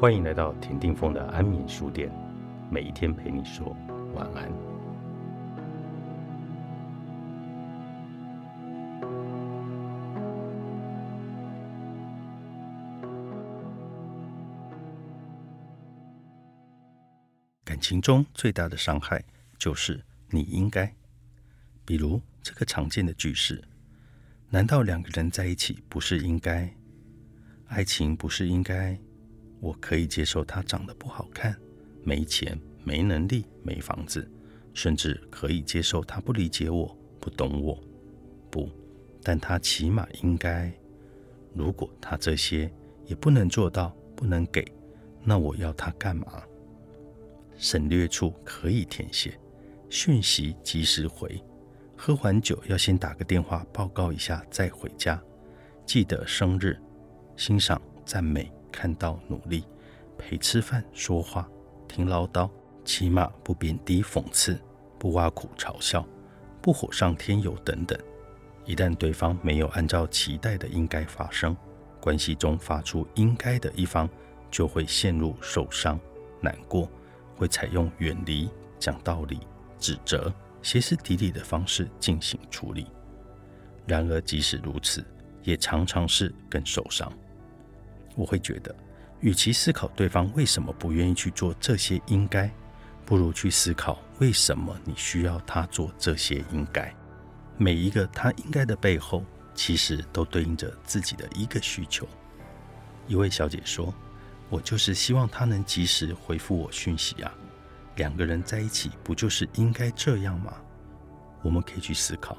欢迎来到田定峰的安眠书店，每一天陪你说晚安。感情中最大的伤害就是你应该，比如这个常见的句式：难道两个人在一起不是应该？爱情不是应该？我可以接受他长得不好看、没钱、没能力、没房子，甚至可以接受他不理解我、不懂我。不，但他起码应该。如果他这些也不能做到、不能给，那我要他干嘛？省略处可以填写，讯息及时回。喝完酒要先打个电话报告一下再回家。记得生日。欣赏、赞美、看到努力、陪吃饭、说话、听唠叨，起码不贬低、讽刺，不挖苦、嘲笑，不火上添油等等。一旦对方没有按照期待的应该发生，关系中发出应该的一方就会陷入受伤、难过，会采用远离、讲道理、指责、歇斯底里的方式进行处理。然而，即使如此，也常常是更受伤。我会觉得，与其思考对方为什么不愿意去做这些应该，不如去思考为什么你需要他做这些应该。每一个他应该的背后，其实都对应着自己的一个需求。一位小姐说：“我就是希望他能及时回复我讯息啊，两个人在一起不就是应该这样吗？”我们可以去思考，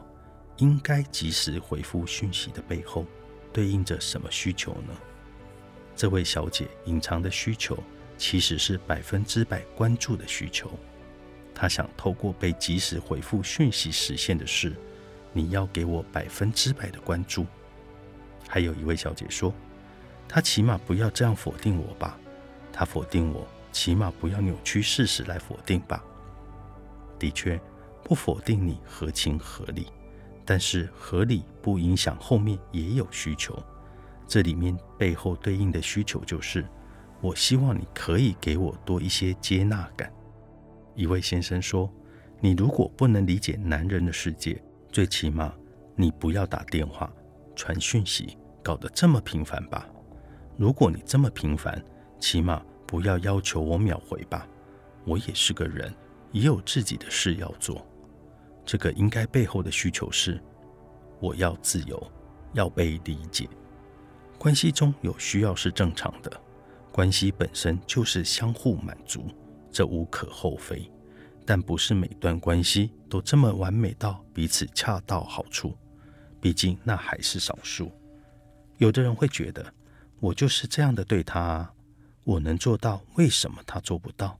应该及时回复讯息的背后，对应着什么需求呢？这位小姐隐藏的需求其实是百分之百关注的需求。她想透过被及时回复讯息实现的是，你要给我百分之百的关注。还有一位小姐说，她起码不要这样否定我吧？她否定我，起码不要扭曲事实来否定吧？的确，不否定你合情合理，但是合理不影响后面也有需求。这里面背后对应的需求就是，我希望你可以给我多一些接纳感。一位先生说：“你如果不能理解男人的世界，最起码你不要打电话、传讯息，搞得这么频繁吧。如果你这么频繁，起码不要要求我秒回吧。我也是个人，也有自己的事要做。这个应该背后的需求是，我要自由，要被理解。”关系中有需要是正常的，关系本身就是相互满足，这无可厚非。但不是每段关系都这么完美到彼此恰到好处，毕竟那还是少数。有的人会觉得，我就是这样的对他，啊，我能做到，为什么他做不到？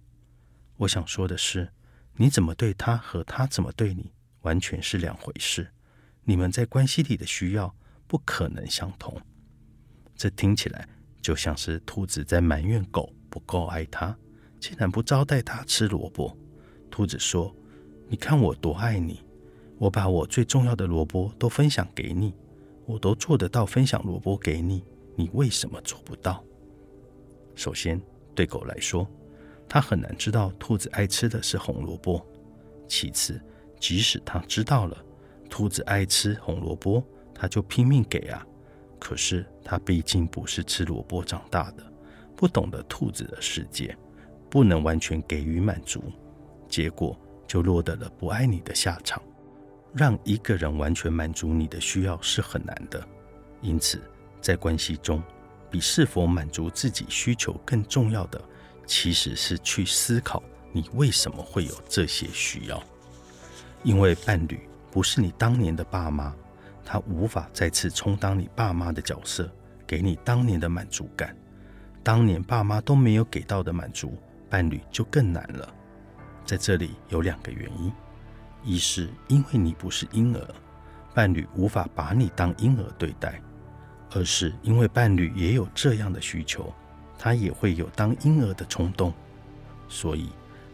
我想说的是，你怎么对他和他怎么对你，完全是两回事。你们在关系里的需要不可能相同。这听起来就像是兔子在埋怨狗不够爱它，竟然不招待它吃萝卜。兔子说：“你看我多爱你，我把我最重要的萝卜都分享给你，我都做得到分享萝卜给你，你为什么做不到？”首先，对狗来说，它很难知道兔子爱吃的是红萝卜；其次，即使它知道了兔子爱吃红萝卜，它就拼命给啊。可是他毕竟不是吃萝卜长大的，不懂得兔子的世界，不能完全给予满足，结果就落得了不爱你的下场。让一个人完全满足你的需要是很难的，因此在关系中，比是否满足自己需求更重要的，其实是去思考你为什么会有这些需要。因为伴侣不是你当年的爸妈。他无法再次充当你爸妈的角色，给你当年的满足感。当年爸妈都没有给到的满足，伴侣就更难了。在这里有两个原因：一是因为你不是婴儿，伴侣无法把你当婴儿对待；二是因为伴侣也有这样的需求，他也会有当婴儿的冲动。所以，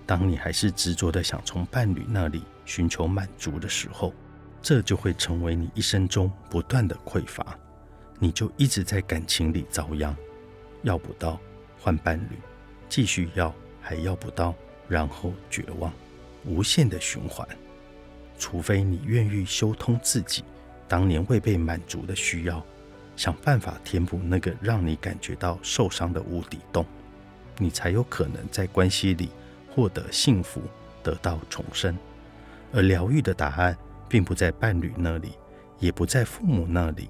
当你还是执着的想从伴侣那里寻求满足的时候，这就会成为你一生中不断的匮乏，你就一直在感情里遭殃，要不到换伴侣，继续要还要不到，然后绝望，无限的循环。除非你愿意修通自己当年未被满足的需要，想办法填补那个让你感觉到受伤的无底洞，你才有可能在关系里获得幸福，得到重生。而疗愈的答案，并不在伴侣那里，也不在父母那里，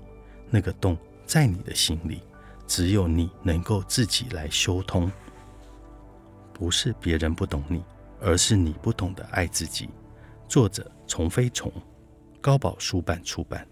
那个洞在你的心里，只有你能够自己来修通。不是别人不懂你，而是你不懂得爱自己。作者：丛飞虫，高宝书版出版。